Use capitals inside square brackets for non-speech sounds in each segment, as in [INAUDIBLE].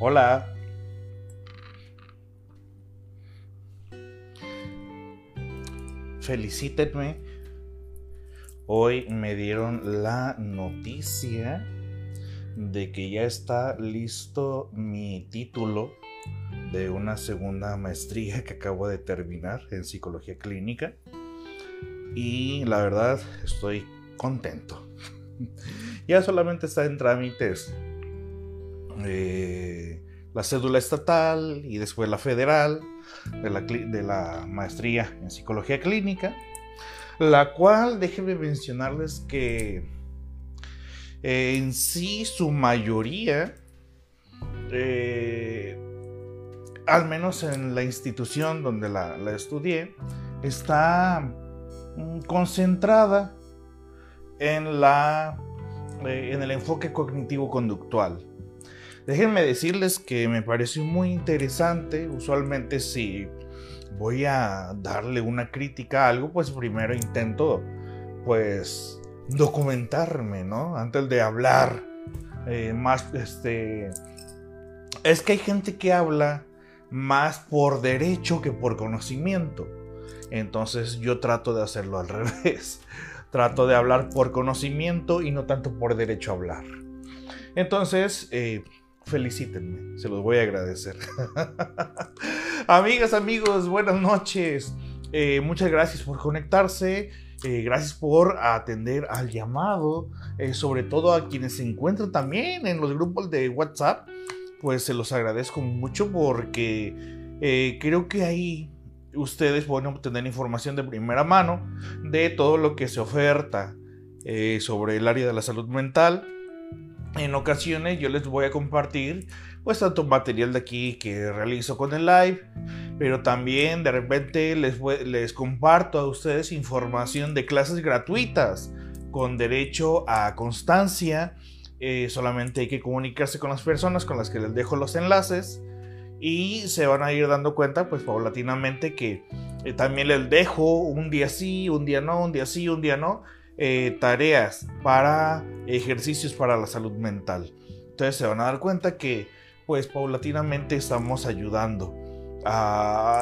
Hola. Felicítenme. Hoy me dieron la noticia de que ya está listo mi título de una segunda maestría que acabo de terminar en psicología clínica. Y la verdad estoy contento. [LAUGHS] ya solamente está en trámites eh, la cédula estatal y después la federal de la, de la maestría en psicología clínica, la cual déjenme mencionarles que eh, en sí su mayoría, eh, al menos en la institución donde la, estudié, está mm, concentrada en, la, en el enfoque cognitivo-conductual. Déjenme decirles que me pareció muy interesante. Usualmente si voy a darle una crítica a algo, pues primero intento pues documentarme, ¿no? Antes de hablar eh, más, este... Es que hay gente que habla más por derecho que por conocimiento. Entonces yo trato de hacerlo al [LAUGHS] revés. Trato de hablar por conocimiento y no tanto por derecho a hablar. Entonces, eh, felicítenme, se los voy a agradecer. [LAUGHS] Amigas, amigos, buenas noches. Eh, muchas gracias por conectarse. Eh, gracias por atender al llamado, eh, sobre todo a quienes se encuentran también en los grupos de WhatsApp. Pues se los agradezco mucho porque creo que ahí ustedes pueden obtener información de primera mano de todo lo que se oferta sobre el área de la salud mental en ocasiones yo les voy a compartir pues tanto material de aquí que realizo con el live, pero también de repente les, les comparto a ustedes información de clases gratuitas con derecho a constancia. Eh, solamente hay que comunicarse con las personas con las que les dejo los enlaces y se van a ir dando cuenta pues paulatinamente que eh, también les dejo un día sí, un día no, un día sí, un día no eh, tareas para ejercicios para la salud mental. Entonces se van a dar cuenta que pues paulatinamente estamos ayudando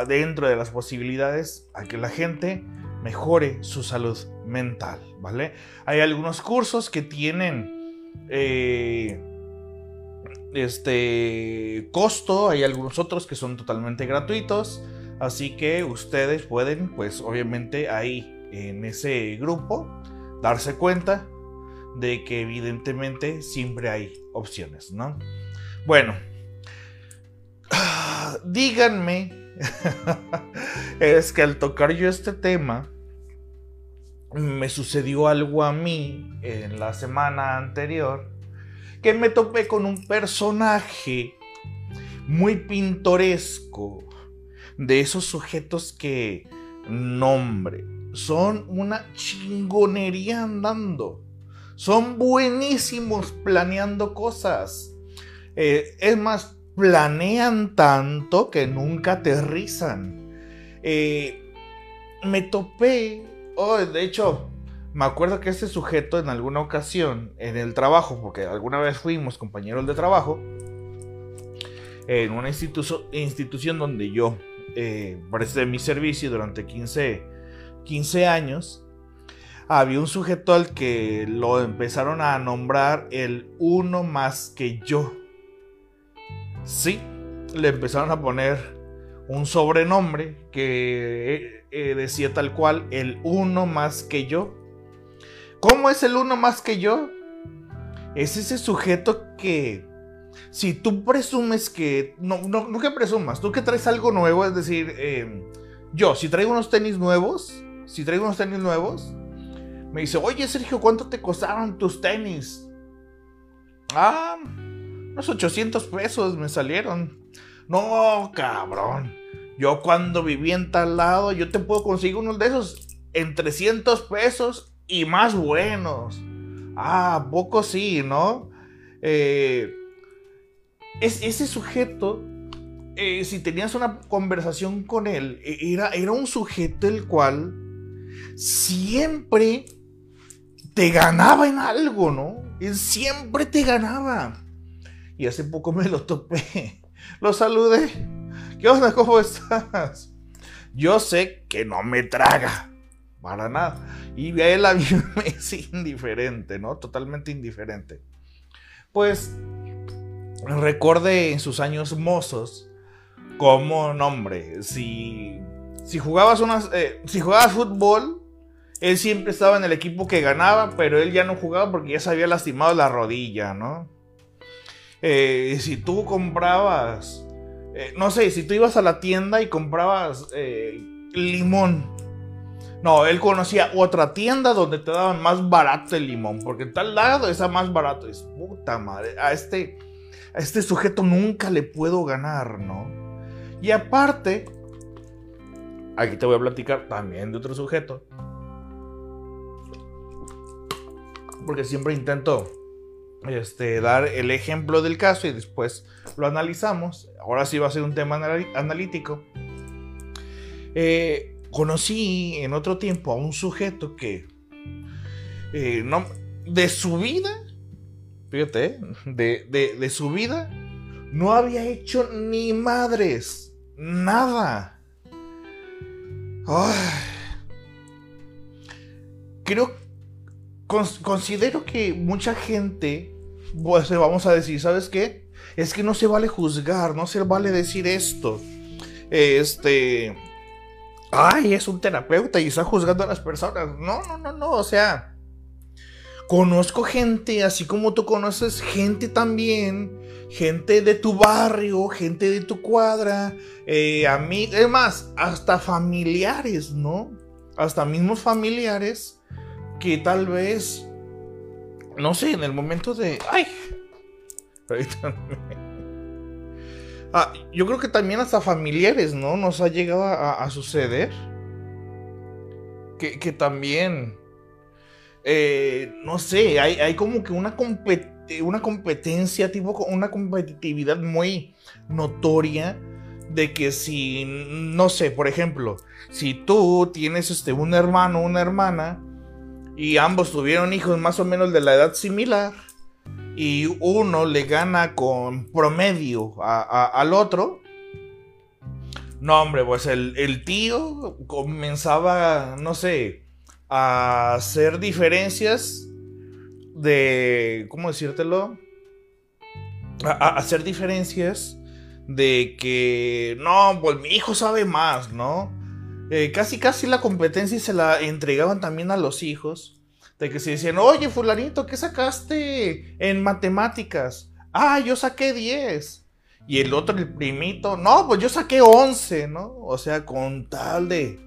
dentro de las posibilidades a que la gente mejore su salud mental, ¿vale? Hay algunos cursos que tienen eh, este costo, hay algunos otros que son totalmente gratuitos, así que ustedes pueden, pues obviamente ahí en ese grupo, darse cuenta de que evidentemente siempre hay opciones, ¿no? Bueno, díganme, [LAUGHS] es que al tocar yo este tema, me sucedió algo a mí en la semana anterior, que me topé con un personaje muy pintoresco, de esos sujetos que, nombre, son una chingonería andando. Son buenísimos planeando cosas. Eh, es más, planean tanto que nunca aterrizan. Eh, me topé, oh, de hecho, me acuerdo que este sujeto en alguna ocasión en el trabajo, porque alguna vez fuimos compañeros de trabajo, en una institución donde yo eh, mi servicio durante 15 15 años, había un sujeto al que lo empezaron a nombrar el uno más que yo. Sí, le empezaron a poner un sobrenombre que eh, eh, decía tal cual el uno más que yo. ¿Cómo es el uno más que yo? Es ese sujeto que si tú presumes que, no, no, no que presumas, tú que traes algo nuevo, es decir, em, yo, si traigo unos tenis nuevos, si traigo unos tenis nuevos, me dice, oye Sergio, ¿cuánto te costaron tus tenis? Ah, unos 800 pesos me salieron. No, cabrón. Yo cuando viví en tal lado, yo te puedo conseguir unos de esos en 300 pesos y más buenos. Ah, poco sí, ¿no? Eh, es, ese sujeto, eh, si tenías una conversación con él, e, era, era un sujeto el cual siempre te ganaba en algo, ¿no? Él siempre te ganaba. Y hace poco me lo topé. [LAUGHS] Lo saludé. ¿Qué onda? ¿Cómo estás? Yo sé que no me traga. Para nada. Y a él me es [LAUGHS] indiferente, ¿no? Totalmente indiferente. Pues recordé en sus años mozos como, nombre, si, si jugabas unas, eh, si jugabas fútbol, él siempre estaba en el equipo que ganaba, pero él ya no jugaba porque ya se había lastimado la rodilla, ¿no? Eh, si tú comprabas, eh, no sé, si tú ibas a la tienda y comprabas limón, no, él conocía otra tienda donde te daban más barato el limón, porque tal lado está más barato. Es puta madre, a este, a este sujeto nunca le puedo ganar, ¿no? Y aparte, aquí te voy a platicar también de otro sujeto. Porque siempre intento este, dar el ejemplo del caso y después lo analizamos. Ahora sí va a ser un tema analítico. Eh, conocí en otro tiempo a un sujeto que eh, no, de su vida, fíjate, de, de, su vida, no había hecho ni madres, nada. Creo, considero que mucha gente, pues vamos a decir, ¿sabes qué? Es que no se vale juzgar, no se vale decir esto. Este, ay, es un terapeuta y está juzgando a las personas. No, no, no, no, o sea, conozco gente, así como tú conoces gente también, gente de tu barrio, gente de tu cuadra, eh, a mí, es más, hasta familiares, ¿no? Hasta mismos familiares que tal vez, no sé, en el momento de, ay, [LAUGHS] Ah, yo creo que también hasta familiares, ¿no? Nos ha llegado a, suceder. Que, también, eh, no sé, hay, como que una, competencia, tipo una competitividad muy notoria de que si, no sé, por ejemplo, si tú tienes este, un hermano una hermana y ambos tuvieron hijos más o menos de la edad similar, y uno le gana con promedio al otro, no, hombre, pues el, tío comenzaba, no sé, a hacer diferencias de, ¿cómo decírtelo? A, hacer diferencias de que, no, pues mi hijo sabe más, ¿no? Eh, casi, casi la competencia se la entregaban también a los hijos de que se decían, oye, fulanito, ¿qué sacaste en matemáticas? Ah, yo saqué 10. Y el otro, el primito, no, pues yo saqué 11, ¿no? O sea, con tal de...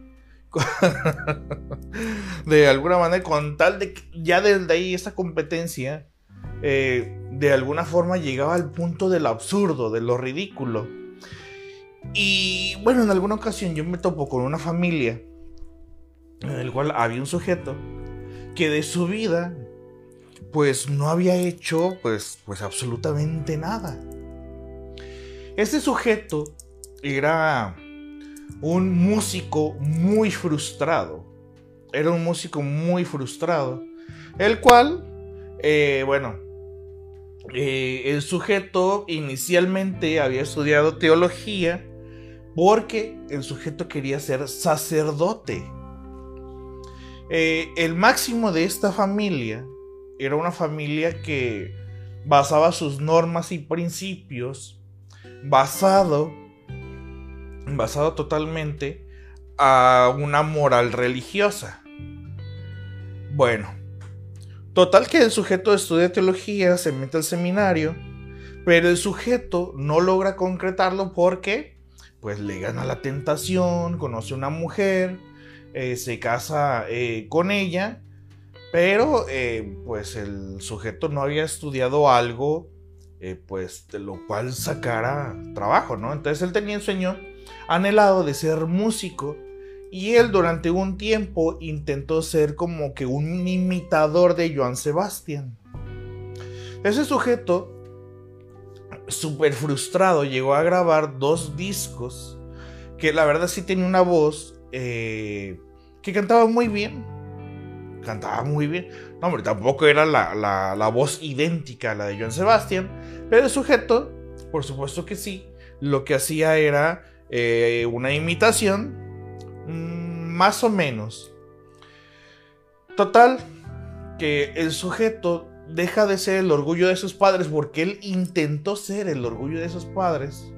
[LAUGHS] de alguna manera, con tal de que ya desde ahí esa competencia, eh, de alguna forma llegaba al punto del absurdo, de lo ridículo. Y bueno, en alguna ocasión yo me topo con una familia en el cual había un sujeto que de su vida pues no había hecho pues, pues absolutamente nada. Este sujeto era un músico muy frustrado. Era un músico muy frustrado. El cual, eh, bueno, eh, el sujeto inicialmente había estudiado teología porque el sujeto quería ser sacerdote. Eh, el máximo de esta familia era una familia que basaba sus normas y principios basado, basado totalmente a una moral religiosa. Bueno, total que el sujeto estudia teología, se mete al seminario, Pero el sujeto no logra concretarlo porque pues le gana la tentación, conoce a una mujer, eh, se casa eh, con ella, pero eh, pues el sujeto no había estudiado algo pues de lo cual sacara trabajo, ¿no? Entonces él tenía un sueño anhelado de ser músico y él durante un tiempo intentó ser como que un imitador de Joan Sebastián. Ese sujeto, súper frustrado, llegó a grabar dos discos que la verdad sí tenía una voz eh, que cantaba muy bien. Cantaba muy bien. No, hombre, tampoco era la, voz idéntica a la de Joan Sebastián, pero el sujeto, por supuesto que sí, lo que hacía era eh, una imitación Mm, más o menos. Total, que el sujeto deja de ser el orgullo de sus padres porque él intentó ser el orgullo de sus padres.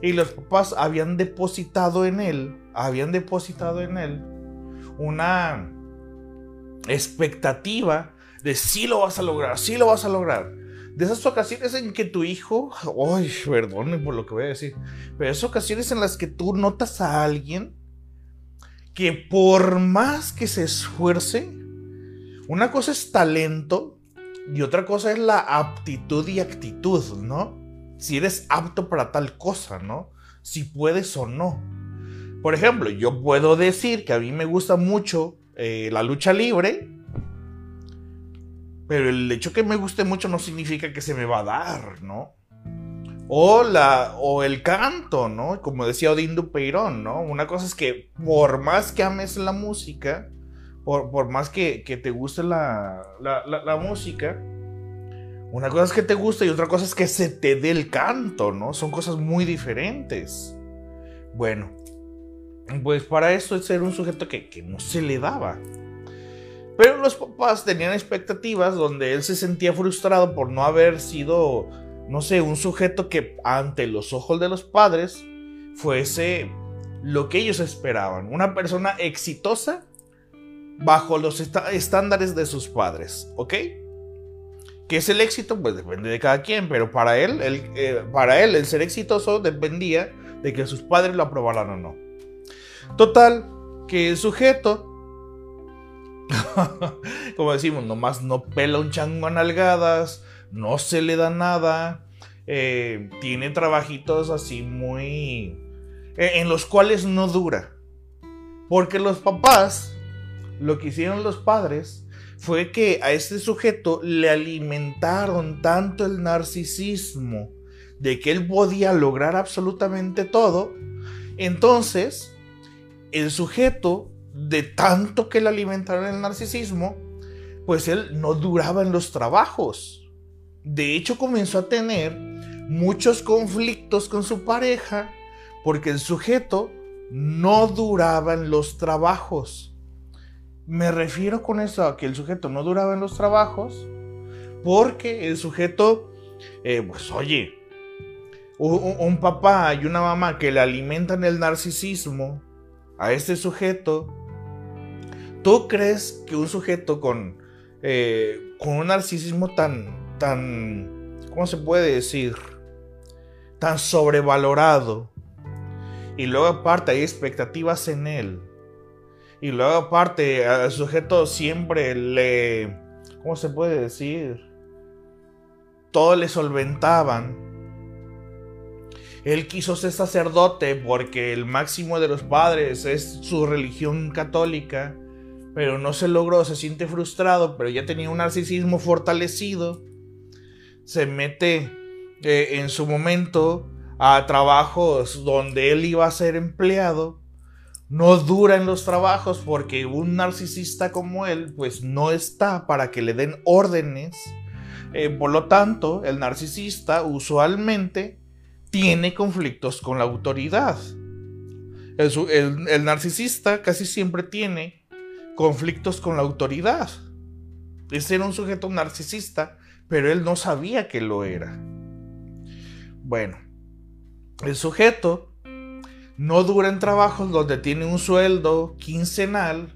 Y los papás habían depositado en él, habían depositado en él una expectativa de si lo vas a lograr, si lo vas a lograr. De esas ocasiones en que tu hijo, ay, perdone por lo que voy a decir, pero esas ocasiones en las que tú notas a alguien que por más que se esfuerce, una cosa es talento y otra cosa es la aptitud y actitud, ¿no? Si eres apto para tal cosa, ¿no? Si puedes o no. Por ejemplo, yo puedo decir que a mí me gusta mucho eh, la lucha libre, pero el hecho que me guste mucho no significa que se me va a dar, ¿no? O, la, o el canto, ¿no? Como decía Odín Dupeirón, ¿no? Una cosa es que por más que ames la música, por, por más que, que, te guste la, la, música, una cosa es que te guste y otra cosa es que se te dé el canto, ¿no? Son cosas muy diferentes. Bueno, pues para eso es ser un sujeto que, que no se le daba. Pero los papás tenían expectativas donde él se sentía frustrado por no haber sido no sé, un sujeto que ante los ojos de los padres fuese lo que ellos esperaban, una persona exitosa bajo los estándares de sus padres, ¿ok? ¿Qué es el éxito? Pues depende de cada quien, pero para él, el, eh, para él el ser exitoso dependía de que sus padres lo aprobaran o no. Total, que el sujeto, [LAUGHS] como decimos, nomás no pela un chango a nalgadas, no se le da nada, eh, tiene trabajitos así muy... Eh, en los cuales no dura. Porque los papás, lo que hicieron los padres, fue que a este sujeto le alimentaron tanto el narcisismo de que él podía lograr absolutamente todo. Entonces, el sujeto, de tanto que le alimentaron el narcisismo, pues él no duraba en los trabajos. De hecho, comenzó a tener muchos conflictos con su pareja porque el sujeto no duraba en los trabajos. Me refiero con eso a que el sujeto no duraba en los trabajos porque el sujeto, eh, pues oye, un, un, papá y una mamá que le alimentan el narcisismo a este sujeto, ¿tú crees que un sujeto con, eh, con un narcisismo tan, tan, ¿cómo se puede decir? Tan sobrevalorado. Y luego aparte hay expectativas en él. Y luego aparte al sujeto siempre le, ¿cómo se puede decir? Todo le solventaban. Él quiso ser sacerdote porque el máximo de los padres es su religión católica, pero no se logró, se siente frustrado, pero ya tenía un narcisismo fortalecido se mete eh, en su momento a trabajos donde él iba a ser empleado, no dura en los trabajos porque un narcisista como él pues no está para que le den órdenes. Eh, por lo tanto, el narcisista usualmente tiene conflictos con la autoridad. El, el narcisista casi siempre tiene conflictos con la autoridad. Es ser un sujeto narcisista pero él no sabía que lo era. Bueno, el sujeto no dura en trabajos donde tiene un sueldo quincenal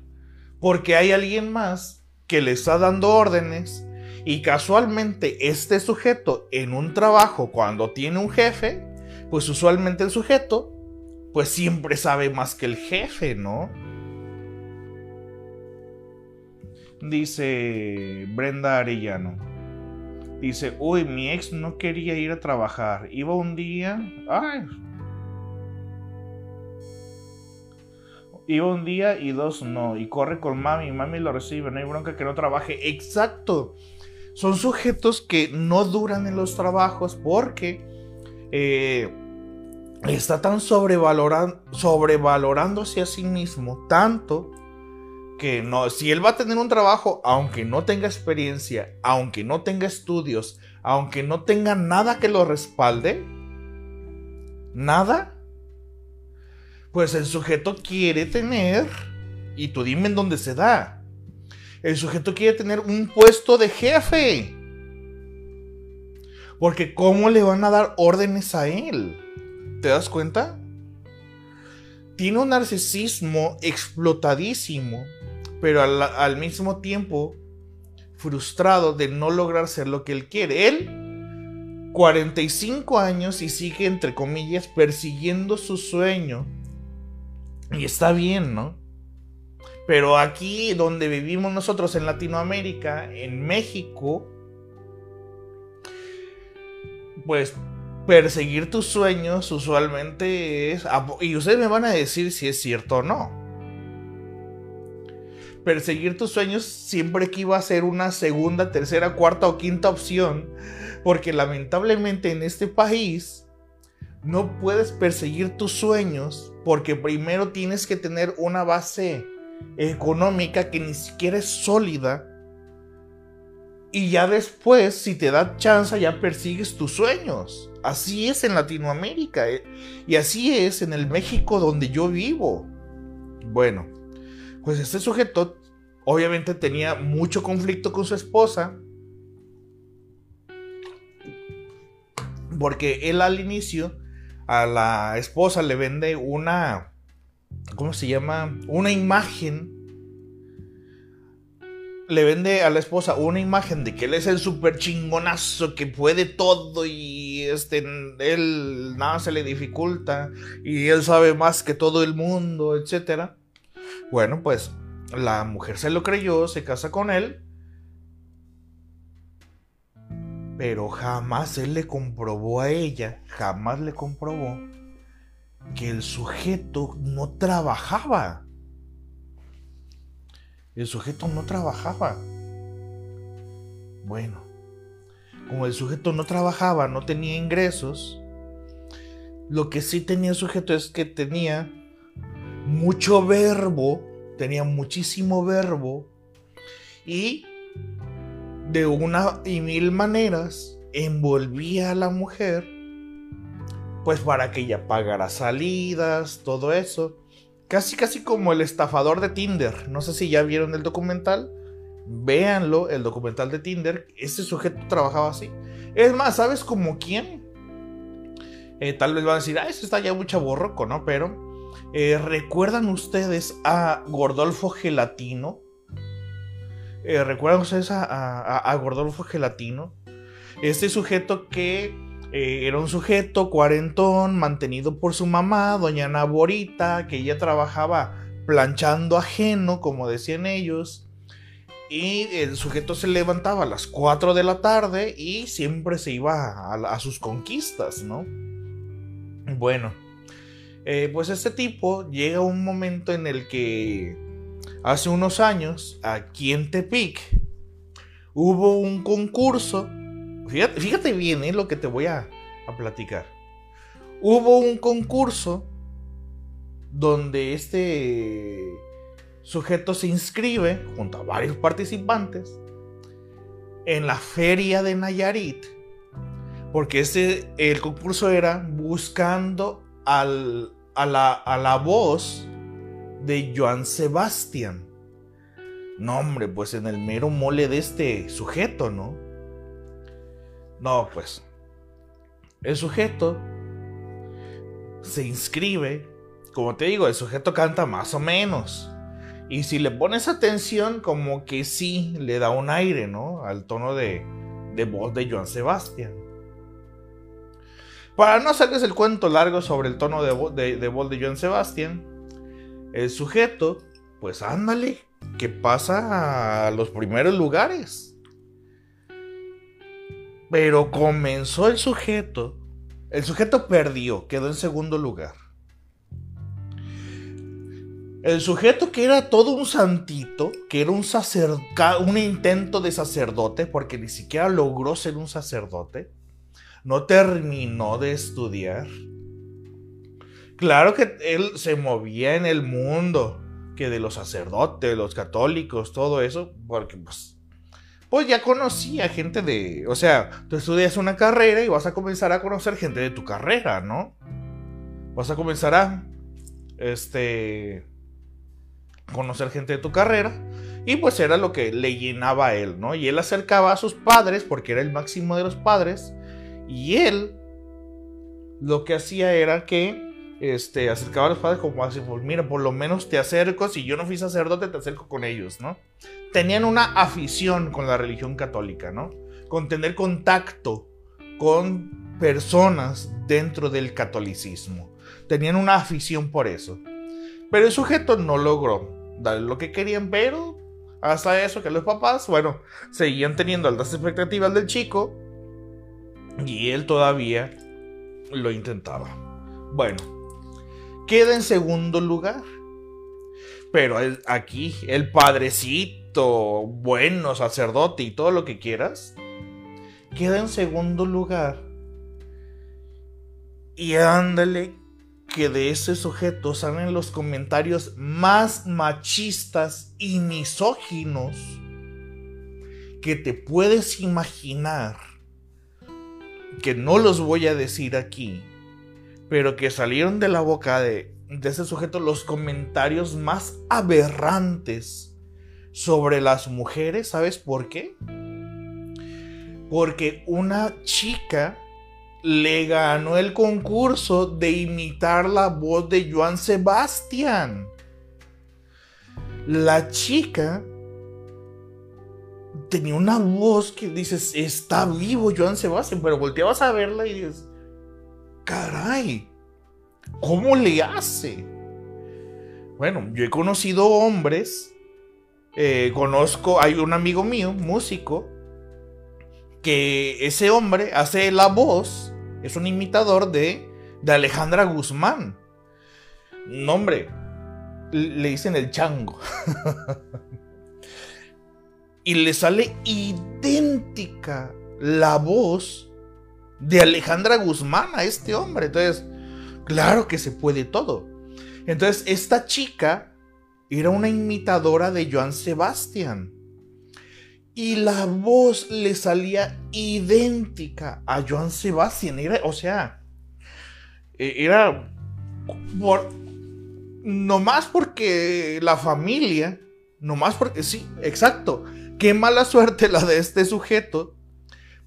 porque hay alguien más que le está dando órdenes Y casualmente este sujeto en un trabajo cuando tiene un jefe, pues usualmente el sujeto pues siempre sabe más que el jefe, ¿no? Dice Brenda Arellano. Dice, uy, mi ex no quería ir a trabajar. Iba un día... Ay, Iba un día y dos no. Y corre con mami. Mami lo recibe. No hay bronca que no trabaje. Exacto. Son sujetos que no duran en los trabajos porque eh, está tan sobrevalorándose a sí mismo tanto no, si él va a tener un trabajo, aunque no tenga experiencia, aunque no tenga estudios, aunque no tenga nada que lo respalde, nada, pues el sujeto quiere tener, y tú dime en dónde se da, el sujeto quiere tener un puesto de jefe. Porque ¿cómo le van a dar órdenes a él? ¿Te das cuenta? Tiene un narcisismo explotadísimo, pero al, mismo tiempo frustrado de no lograr ser lo que él quiere. Él, 45 años y sigue, entre comillas, persiguiendo su sueño y está bien, ¿no? Pero aquí donde vivimos nosotros en Latinoamérica, en México, pues perseguir tus sueños usualmente es... Y ustedes me van a decir si es cierto o no. Perseguir tus sueños siempre que iba a ser una segunda, tercera, cuarta o quinta opción. Porque lamentablemente en este país no puedes perseguir tus sueños porque primero tienes que tener una base económica que ni siquiera es sólida. Y ya después, si te da chance, ya persigues tus sueños. Así es en Latinoamérica. Eh, y así es en el México donde yo vivo. Bueno, pues este sujeto obviamente tenía mucho conflicto con su esposa. Porque él al inicio a la esposa le vende una, ¿cómo se llama? Una imagen. Le vende a la esposa una imagen de que él es el super chingonazo que puede todo y este, él nada se le dificulta y él sabe más que todo el mundo, etc. Bueno, pues la mujer se lo creyó, se casa con él Pero jamás él le comprobó a ella, jamás le comprobó que el sujeto no trabajaba. El sujeto no trabajaba. Bueno, como el sujeto no trabajaba, no tenía ingresos, lo que sí tenía el sujeto es que tenía mucho verbo, tenía muchísimo verbo y de una y mil maneras envolvía a la mujer, pues para que ella pagara salidas, todo eso. Casi, casi como el estafador de Tinder. No sé si ya vieron el documental. Véanlo, el documental de Tinder. Ese sujeto trabajaba así. Es más, ¿sabes como quién? Eh, tal vez van a decir, ah, ese está ya mucho borroco, ¿no? Pero, eh, ¿recuerdan ustedes a Gordolfo Gelatino? Eh, ¿Recuerdan ustedes a, Gordolfo Gelatino? Este sujeto que eh, era un sujeto cuarentón, mantenido por su mamá, doña Naborita, que ella trabajaba planchando ajeno, como decían ellos. Y el sujeto se levantaba a las 4 de la tarde y siempre se iba a, sus conquistas, ¿no? Bueno, eh, pues este tipo llega un momento en el que hace unos años, aquí en Tepic, hubo un concurso. Fíjate, bien ¿eh? lo que te voy a, a platicar. Hubo un concurso donde este sujeto se inscribe junto a varios participantes en la feria de Nayarit. Porque ese, el concurso era buscando a, la, a la voz de Joan Sebastián. No, hombre, pues en el mero mole de este sujeto, ¿no? No, pues. El sujeto se inscribe. Como te digo, el sujeto canta más o menos. Y si le pones atención, como que sí le da un aire, ¿no? Al tono de, de voz de Joan Sebastián. Para no hacerles el cuento largo sobre el tono de, de, voz de Joan Sebastián, el sujeto, pues ándale, que pasa a los primeros lugares. Pero comenzó el sujeto. El sujeto perdió, quedó en segundo lugar. El sujeto que era todo un santito, que era un un intento de sacerdote, porque ni siquiera logró ser un sacerdote, no terminó de estudiar. Claro que él se movía en el mundo, que de los sacerdotes, los católicos, todo eso, porque pues, pues ya conocía gente de, o sea, tú estudias una carrera y vas a comenzar a conocer gente de tu carrera, ¿no? Vas a comenzar a, este, conocer gente de tu carrera. Y pues era lo que le llenaba a él, ¿no? Y él acercaba a sus padres, porque era el máximo de los padres. Y él lo que hacía era que este, acercaba a los padres como así, pues mira, por lo menos te acerco, si yo no fui sacerdote, te acerco con ellos, ¿no? Tenían una afición con la religión católica, ¿no? Con tener contacto con personas dentro del catolicismo. Tenían una afición por eso. Pero el sujeto no logró darle lo que querían, pero hasta eso que los papás, bueno, seguían teniendo altas expectativas del chico y él todavía lo intentaba. Bueno, queda en segundo lugar. Pero aquí el padrecito, bueno, sacerdote y todo lo que quieras, queda en segundo lugar. Y ándale que de ese sujeto salen los comentarios más machistas y misóginos que te puedes imaginar, que no los voy a decir aquí, pero que salieron de la boca de, ese sujeto los comentarios más aberrantes sobre las mujeres, ¿sabes por qué? Porque una chica le ganó el concurso de imitar la voz de Joan Sebastián. La chica tenía una voz que dices, está vivo Joan Sebastián, pero volteabas a verla y dices, caray, ¿cómo le hace? Bueno, yo he conocido hombres, eh, conozco, hay un amigo mío, músico, que ese hombre hace la voz es un imitador de, de Alejandra Guzmán. Nombre, le dicen el chango. [LAUGHS] y le sale idéntica la voz de Alejandra Guzmán a este hombre. Entonces, claro que se puede todo. Entonces, esta chica era una imitadora de Joan Sebastián y la voz le salía idéntica a Joan Sebastián. Era, o sea, e, era por, más porque la familia, más porque sí, exacto. Qué mala suerte la de este sujeto,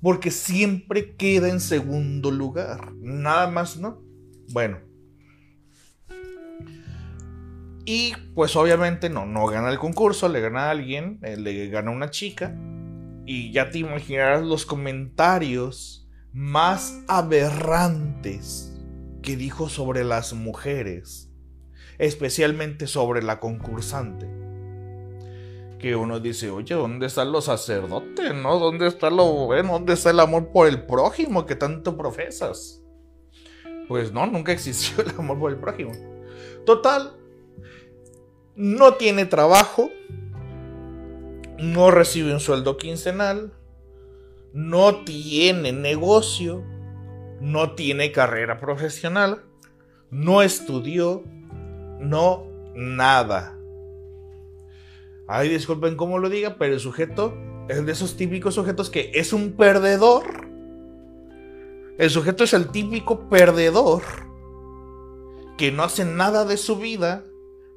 porque siempre queda en segundo lugar. Nada más, ¿no? Bueno. Y pues obviamente no, no gana el concurso, le gana a alguien, eh, le gana una chica. Y ya te imaginarás los comentarios más aberrantes que dijo sobre las mujeres, especialmente sobre la concursante. Que uno dice, oye, ¿dónde están los sacerdotes? ¿No? ¿Dónde está lo? ¿Dónde está el amor por el prójimo que tanto profesas? Pues no, nunca existió el amor por el prójimo. Total, no tiene trabajo, no recibe un sueldo quincenal, no tiene negocio, no tiene carrera profesional, no estudió, no nada. Ay, disculpen cómo lo diga, pero el sujeto es de esos típicos sujetos que es un perdedor. El sujeto es el típico perdedor que no hace nada de su vida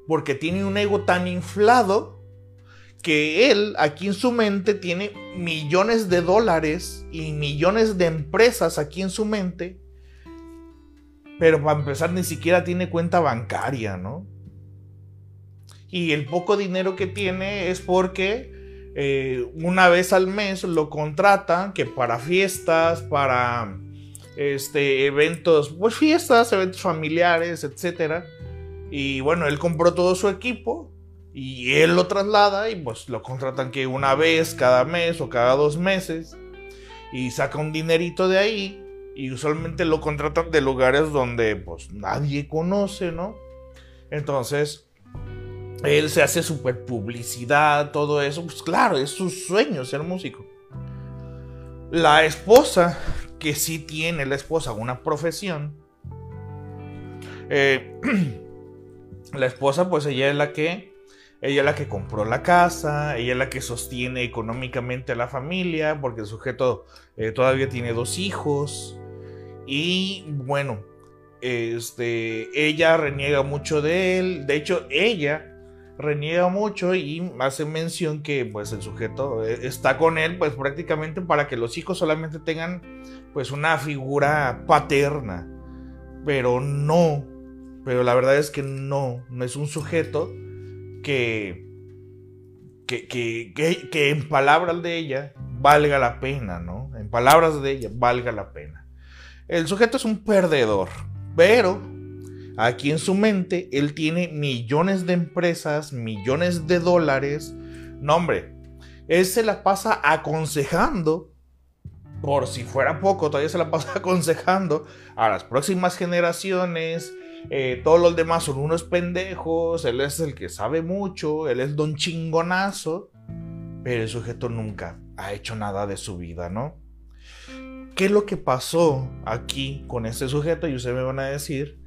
porque tiene un ego tan inflado que él aquí en su mente tiene millones de dólares y millones de empresas aquí en su mente, pero para empezar ni siquiera tiene cuenta bancaria, ¿no? Y el poco dinero que tiene es porque eh, una vez al mes lo contratan que para fiestas, para este, eventos, pues fiestas, eventos familiares, etc. Y bueno, él compró todo su equipo y él lo traslada y pues lo contratan que una vez cada mes o cada dos meses y saca un dinerito de ahí y usualmente lo contratan de lugares donde pues nadie conoce, ¿no? Entonces, él se hace super publicidad, todo eso, pues claro, es su sueño ser músico. La esposa, que sí tiene la esposa una profesión, eh, [CLEARS THROAT] la esposa pues ella es la que ella es la que compró la casa, ella es la que sostiene económicamente a la familia, porque el sujeto eh, todavía tiene dos hijos. Y bueno, este, ella reniega mucho de él. De hecho, ella reniega mucho y hace mención que pues el sujeto eh, está con él pues prácticamente para que los hijos solamente tengan pues una figura paterna. Pero no, pero la verdad es que no, no es un sujeto que, que, que, que, en palabras de ella valga la pena, ¿no? En palabras de ella valga la pena. El sujeto es un perdedor, pero aquí en su mente él tiene millones de empresas, millones de dólares. No, hombre, él se la pasa aconsejando, por si fuera poco, todavía se la pasa [LAUGHS] aconsejando a las próximas generaciones, eh, todos los demás son unos pendejos, él es el que sabe mucho, él es don chingonazo, pero el sujeto nunca ha hecho nada de su vida, ¿no? ¿Qué es lo que pasó aquí con este sujeto? Y ustedes me van a decir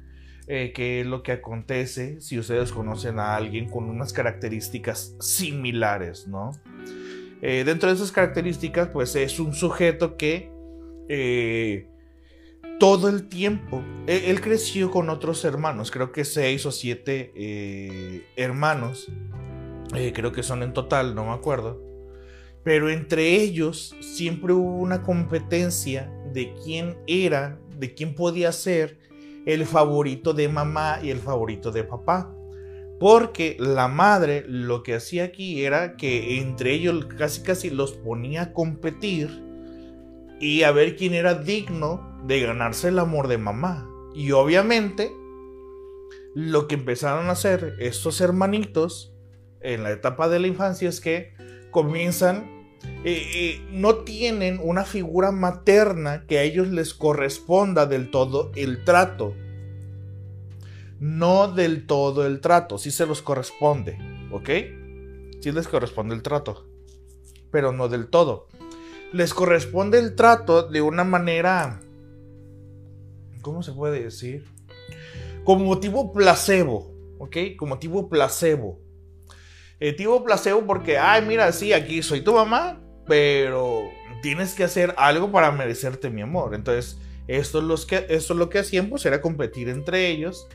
eh, qué es lo que acontece si ustedes conocen a alguien con unas características similares, ¿no? Eh, dentro de esas características, pues es un sujeto que todo el tiempo. E, él, creció con otros hermanos, creo que seis o siete eh, hermanos, eh, creo que son en total, no me acuerdo. Pero entre ellos siempre hubo una competencia de quién era, de quién podía ser el favorito de mamá y el favorito de papá. Porque la madre lo que hacía aquí era que entre ellos casi casi los ponía a competir y a ver quién era digno de ganarse el amor de mamá. Y obviamente, lo que empezaron a hacer estos hermanitos en la etapa de la infancia es que comienzan, eh, eh, no tienen una figura materna que a ellos les corresponda del todo el trato. No del todo el trato, sí se los corresponde, ¿ok? Sí les corresponde el trato, pero no del todo. Les corresponde el trato de una manera ¿cómo se puede decir? Como motivo placebo, ¿ok? Como motivo placebo. Eh, tipo placebo porque, ay, mira, sí, aquí soy tu mamá, pero tienes que hacer algo para merecerte mi amor. Entonces, esto es, lo que, esto es lo que hacían, pues era competir entre ellos.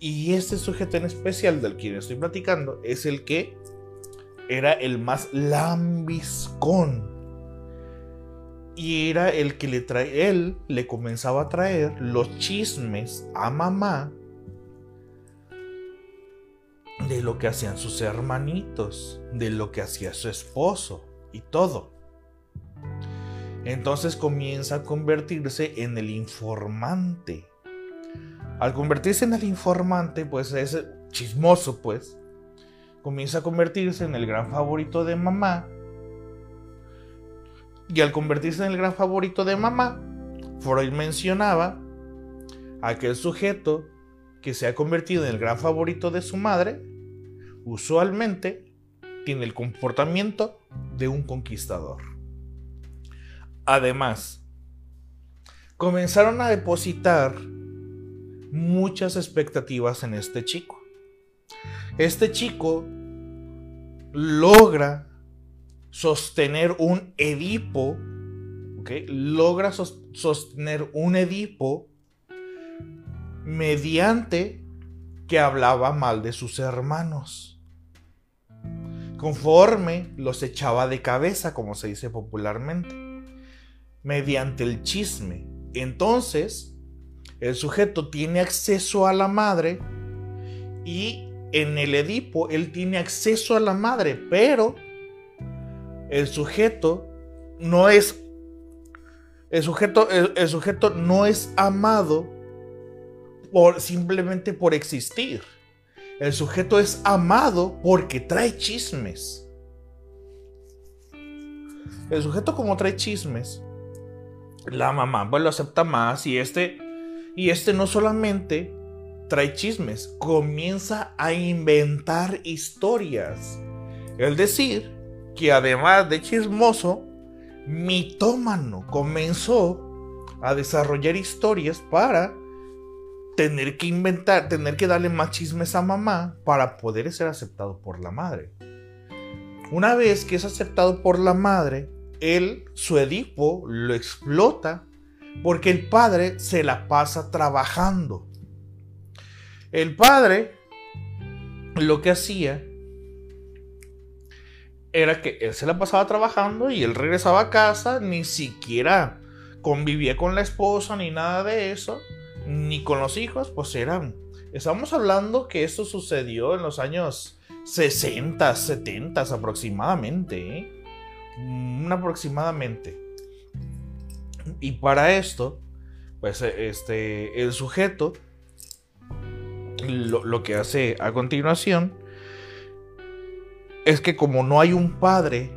Y este sujeto en especial del quien estoy platicando es el que era el más lambiscón y era el que le trae, él le comenzaba a traer los chismes a mamá de lo que hacían sus hermanitos, de lo que hacía su esposo y todo. Entonces comienza a convertirse en el informante. Al convertirse en el informante, pues es chismoso, pues, comienza a convertirse en el gran favorito de mamá y al convertirse en el gran favorito de mamá, Freud mencionaba a aquel sujeto que se ha convertido en el gran favorito de su madre, usualmente tiene el comportamiento de un conquistador. Además, comenzaron a depositar muchas expectativas en este chico. Este chico logra sostener un Edipo, logra sostener un Edipo mediante que hablaba mal de sus hermanos. Conforme los echaba de cabeza, como se dice popularmente, mediante el chisme. Entonces, el sujeto tiene acceso a la madre y en el Edipo él tiene acceso a la madre, pero el sujeto no es el sujeto, el, sujeto no es amado por, simplemente por existir. El sujeto es amado porque trae chismes. El sujeto como trae chismes, la mamá pues lo acepta más y este y este no solamente trae chismes, comienza a inventar historias. Es decir, que además de chismoso, mitómano comenzó a desarrollar historias para tener que inventar, tener que darle más chismes a mamá para poder ser aceptado por la madre. Una vez que es aceptado por la madre, él, su Edipo, lo explota porque el padre se la pasa trabajando. El padre lo que hacía era que él se la pasaba trabajando y él regresaba a casa, ni siquiera convivía con la esposa ni nada de eso, ni con los hijos, pues eran... Estamos hablando que esto sucedió en los años 60, 70 aproximadamente, ¿eh? Mm, aproximadamente. Y para esto, pues este, el sujeto lo, lo que hace a continuación es que como no hay un padre,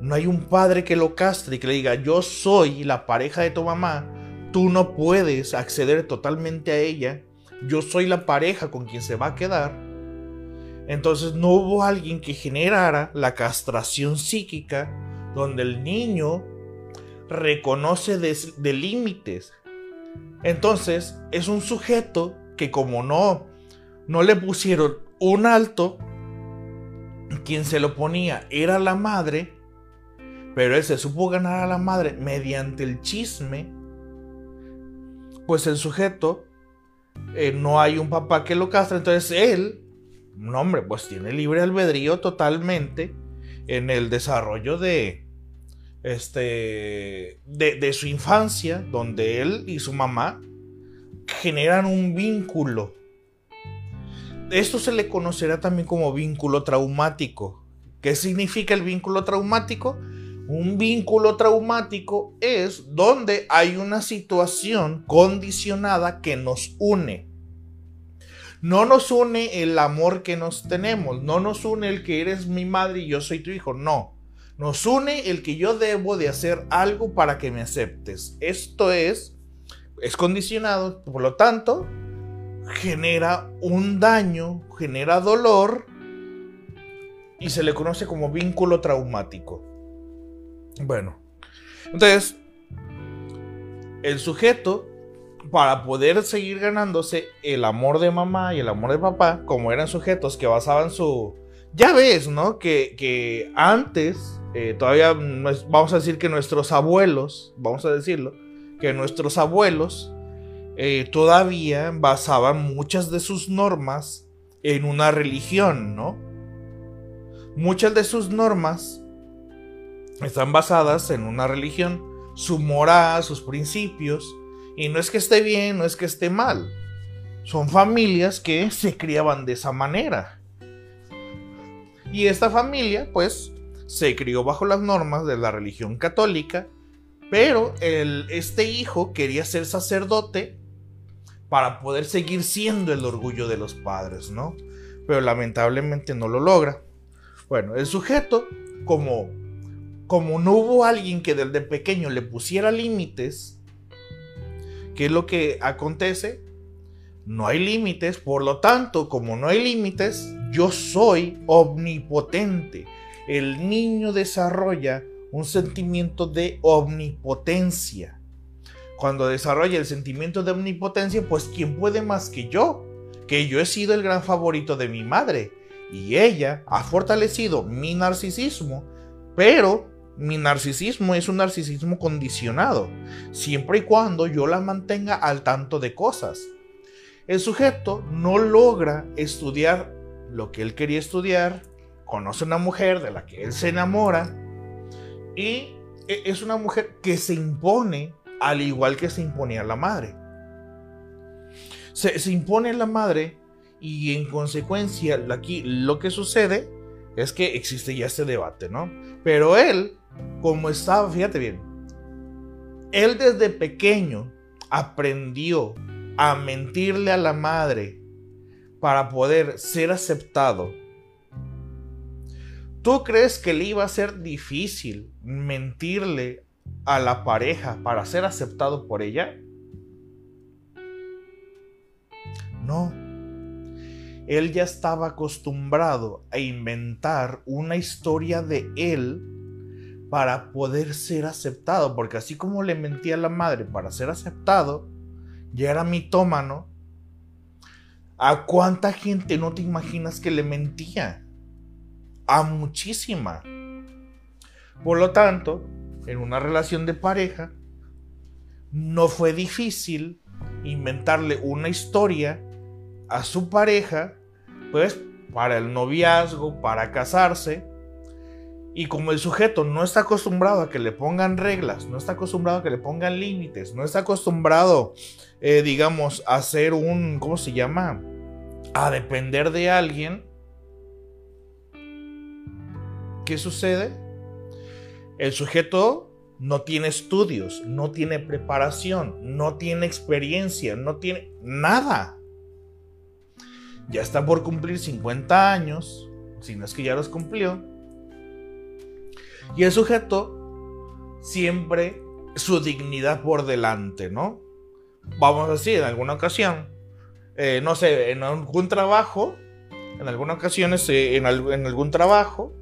no hay un padre que lo castre y que le diga, yo soy la pareja de tu mamá, tú no puedes acceder totalmente a ella, yo soy la pareja con quien se va a quedar. Entonces no hubo alguien que generara la castración psíquica donde el niño reconoce de, límites. Entonces es un sujeto que como no, no le pusieron un alto, quien se lo ponía era la madre, pero él se supo ganar a la madre mediante el chisme, pues el sujeto eh, no hay un papá que lo castra, entonces él, no hombre, pues tiene libre albedrío totalmente en el desarrollo de este de su infancia, donde él y su mamá generan un vínculo esto se le conocerá también como vínculo traumático. ¿Qué significa el vínculo traumático? Un vínculo traumático es donde hay una situación condicionada que nos une. No nos une el amor que nos tenemos, no nos une el que eres mi madre y yo soy tu hijo, no. Nos une el que yo debo de hacer algo para que me aceptes. Esto es, es condicionado, por lo tanto, genera un daño, genera dolor y se le conoce como vínculo traumático. Bueno, entonces, el sujeto, para poder seguir ganándose el amor de mamá y el amor de papá, como eran sujetos que basaban su... Ya ves, ¿no? Que, antes, eh, todavía vamos a decir que nuestros abuelos, vamos a decirlo, que nuestros abuelos eh, todavía basaban muchas de sus normas en una religión, ¿no? Muchas de sus normas están basadas en una religión, su moral, sus principios, y no es que esté bien, no es que esté mal. Son familias que se criaban de esa manera. Y esta familia, pues, se crió bajo las normas de la religión católica, pero este hijo quería ser sacerdote para poder seguir siendo el orgullo de los padres, ¿no? Pero lamentablemente no lo logra. Bueno, el sujeto, como, como no hubo alguien que desde pequeño le pusiera límites, ¿qué es lo que acontece? No hay límites, por lo tanto, como no hay límites, yo soy omnipotente. El niño desarrolla un sentimiento de omnipotencia cuando desarrolla el sentimiento de omnipotencia, pues ¿quién puede más que yo? Que yo he sido el gran favorito de mi madre y ella ha fortalecido mi narcisismo, pero mi narcisismo es un narcisismo condicionado, siempre y cuando yo la mantenga al tanto de cosas. El sujeto no logra estudiar lo que él quería estudiar, conoce una mujer de la que él se enamora y e, es una mujer que se impone al igual que se imponía la madre. Se, se impone la madre Y en consecuencia, aquí lo que sucede es que existe ya este debate, ¿no? Pero él, como estaba, fíjate bien, él desde pequeño aprendió a mentirle a la madre para poder ser aceptado. ¿Tú crees que le iba a ser difícil mentirle a la pareja para ser aceptado por ella? No. Él ya estaba acostumbrado a inventar una historia de él para poder ser aceptado, porque así como le mentía a la madre para ser aceptado, ya era mitómano. ¿A cuánta gente no te imaginas que le mentía? A muchísima. Por lo tanto, en una relación de pareja, no fue difícil inventarle una historia a su pareja, pues para el noviazgo, para casarse. Y como el sujeto no está acostumbrado a que le pongan reglas, no está acostumbrado a que le pongan límites, no está acostumbrado, eh, digamos, a ser un, ¿cómo se llama? A depender de alguien. ¿Qué sucede? El sujeto no tiene estudios, no tiene preparación, no tiene experiencia, no tiene nada ya está por cumplir 50 años, si no es que ya los cumplió. Y el sujeto siempre su dignidad por delante, ¿no? Vamos a decir, en alguna ocasión, eh, no sé, en algún trabajo, en algunas ocasiones, eh, en, en algún trabajo,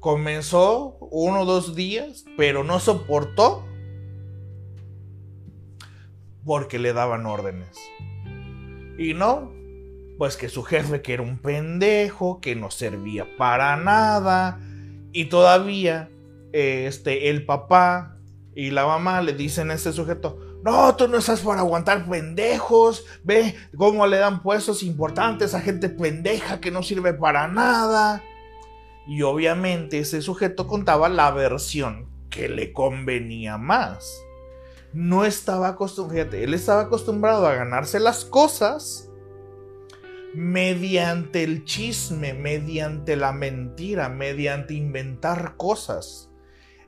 comenzó uno o dos días, pero no soportó porque le daban órdenes. Y no, pues que su jefe que era un pendejo, que no servía para nada, y todavía este, el papá y la mamá le dicen a este sujeto, no, tú no estás para aguantar pendejos, ve cómo le dan puestos importantes a gente pendeja que no sirve para nada. Y obviamente ese sujeto contaba la versión que le convenía más. No estaba acostumbrado, él estaba acostumbrado a ganarse las cosas mediante el chisme, mediante la mentira, mediante inventar cosas.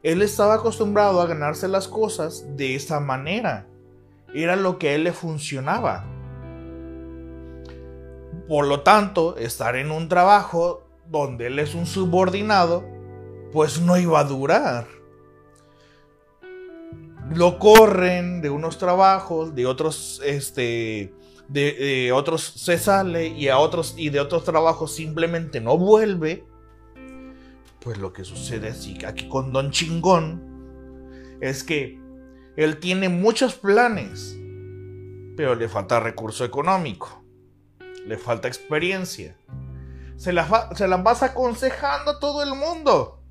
Él estaba acostumbrado a ganarse las cosas de esa manera. Era lo que a él le funcionaba. Por lo tanto, estar en un trabajo donde él es un subordinado, pues no iba a durar. Lo corren de unos trabajos, de otros, este, de, otros se sale y a otros y de otros trabajos simplemente no vuelve, pues lo que sucede así aquí con Don Chingón es que él tiene muchos planes, pero le falta recurso económico, le falta experiencia. Se las, se las vas aconsejando a todo el mundo,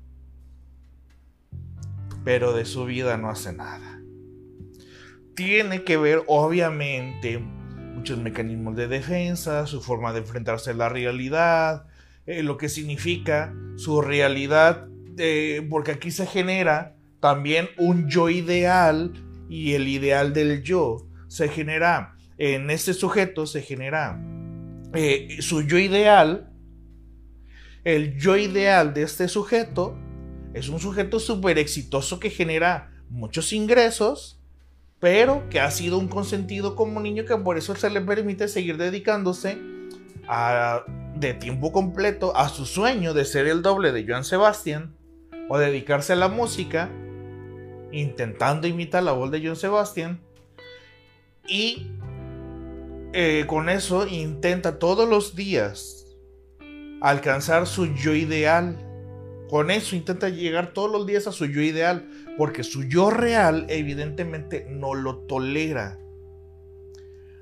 pero de su vida no hace nada. Tiene que ver, obviamente, muchos mecanismos de defensa, su forma de enfrentarse a la realidad, eh, lo que significa su realidad, eh, porque aquí se genera también un yo ideal y el ideal del yo. Se genera, en este sujeto se genera eh, su yo ideal. El yo ideal de este sujeto es un sujeto súper exitoso que genera muchos ingresos pero que ha sido un consentido como niño que por eso se le permite seguir dedicándose de tiempo completo a su sueño de ser el doble de Joan Sebastián o dedicarse a la música intentando imitar la voz de Joan Sebastián. Y eh, con eso intenta todos los días alcanzar su yo ideal. Con eso intenta llegar todos los días a su yo ideal, porque su yo real evidentemente no lo tolera.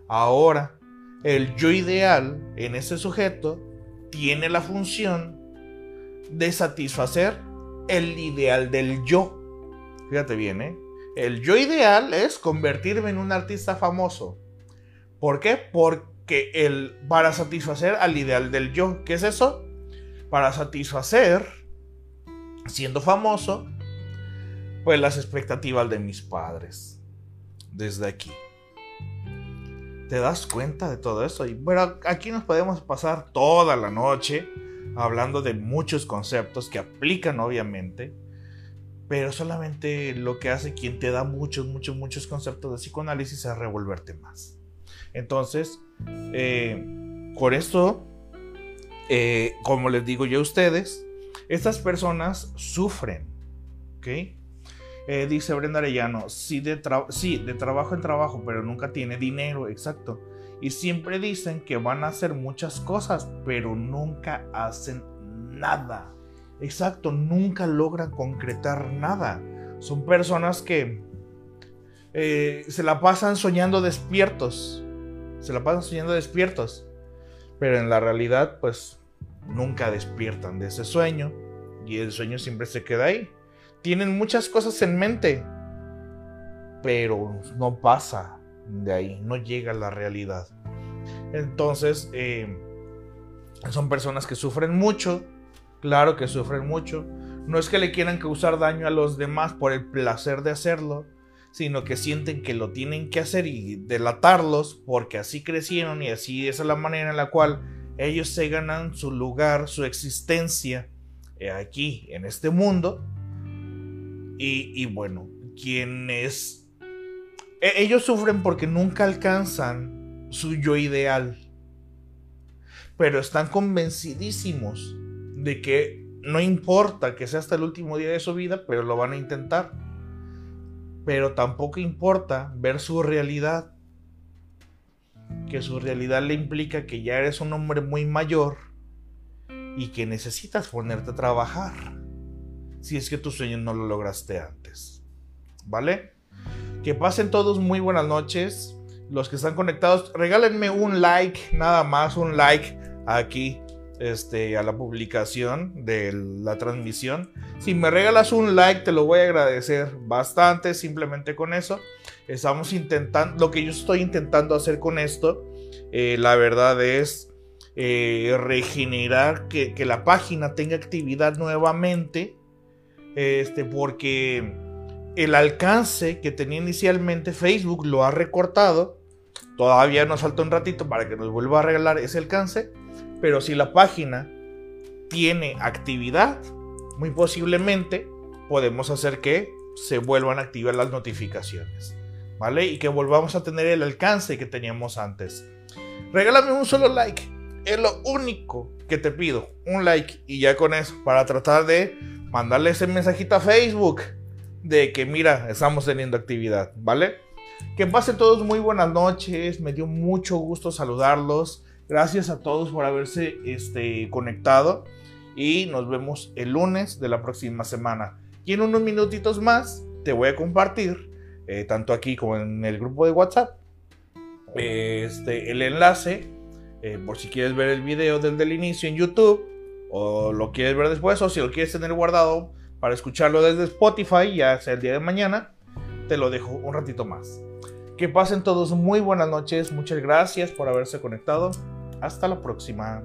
Ahora, el yo ideal en ese sujeto tiene la función de satisfacer el ideal del yo. Fíjate bien, ¿eh? El yo ideal es convertirme en un artista famoso. ¿Por qué? Porque el, para satisfacer al ideal del yo. ¿Qué es eso? Para satisfacer siendo famoso, pues las expectativas de mis padres. Desde aquí. te das cuenta de todo eso. Y bueno, aquí nos podemos pasar toda la noche hablando de muchos conceptos que aplican obviamente, pero solamente lo que hace quien te da muchos, muchos, muchos conceptos de psicoanálisis es revolverte más. Entonces, eh, por esto, eh, como les digo yo a ustedes, estas personas sufren, ¿ok? Eh, dice Brenda Arellano, sí de, sí, de trabajo en trabajo, pero nunca tiene dinero, exacto. Y siempre dicen que van a hacer muchas cosas, pero nunca hacen nada. Exacto, nunca logran concretar nada. Son personas que eh, se la pasan soñando despiertos. Se la pasan soñando despiertos. Pero en la realidad, pues, nunca despiertan de ese sueño. Y el sueño siempre se queda ahí tienen muchas cosas en mente, pero no pasa de ahí, no llega a la realidad. Entonces, eh, son personas que sufren mucho, claro que sufren mucho. No es que le quieran causar daño a los demás por el placer de hacerlo, sino que sienten que lo tienen que hacer y delatarlos porque así crecieron y así es la manera en la cual ellos se ganan su lugar, su existencia eh, aquí en este mundo y, bueno, quienes... E, ellos sufren porque nunca alcanzan su yo ideal. Pero están convencidísimos de que no importa que sea hasta el último día de su vida, pero lo van a intentar. Pero tampoco importa ver su realidad. Que su realidad le implica que ya eres un hombre muy mayor y que necesitas ponerte a trabajar si es que tu sueño no lo lograste antes. ¿Vale? Que pasen todos muy buenas noches. Los que están conectados, regálenme un like, nada más un like aquí este, a la publicación de la transmisión. Si me regalas un like, te lo voy a agradecer bastante. Simplemente con eso, estamos intentando, lo que yo estoy intentando hacer con esto, eh, la verdad es eh, regenerar, que, que, la página tenga actividad nuevamente este, porque el alcance que tenía inicialmente Facebook lo ha recortado. Todavía nos falta un ratito para que nos vuelva a regalar ese alcance. Pero si la página tiene actividad, muy posiblemente podemos hacer que se vuelvan a activar las notificaciones. ¿Vale? Y que volvamos a tener el alcance que teníamos antes. Regálame un solo like. Es lo único que te pido. Un like y ya con eso. Para tratar de mandarle ese mensajito a Facebook de que mira, estamos teniendo actividad, ¿vale? Que pasen todos muy buenas noches, me dio mucho gusto saludarlos. Gracias a todos por haberse este, conectado y nos vemos el lunes de la próxima semana. Y en unos minutitos más te voy a compartir, eh, tanto aquí como en el grupo de WhatsApp, este, el enlace, eh, por si quieres ver el video desde el inicio en YouTube o lo quieres ver después, o si lo quieres tener guardado para escucharlo desde Spotify, ya sea el día de mañana, te lo dejo un ratito más. Que pasen todos muy buenas noches, muchas gracias por haberse conectado. Hasta la próxima.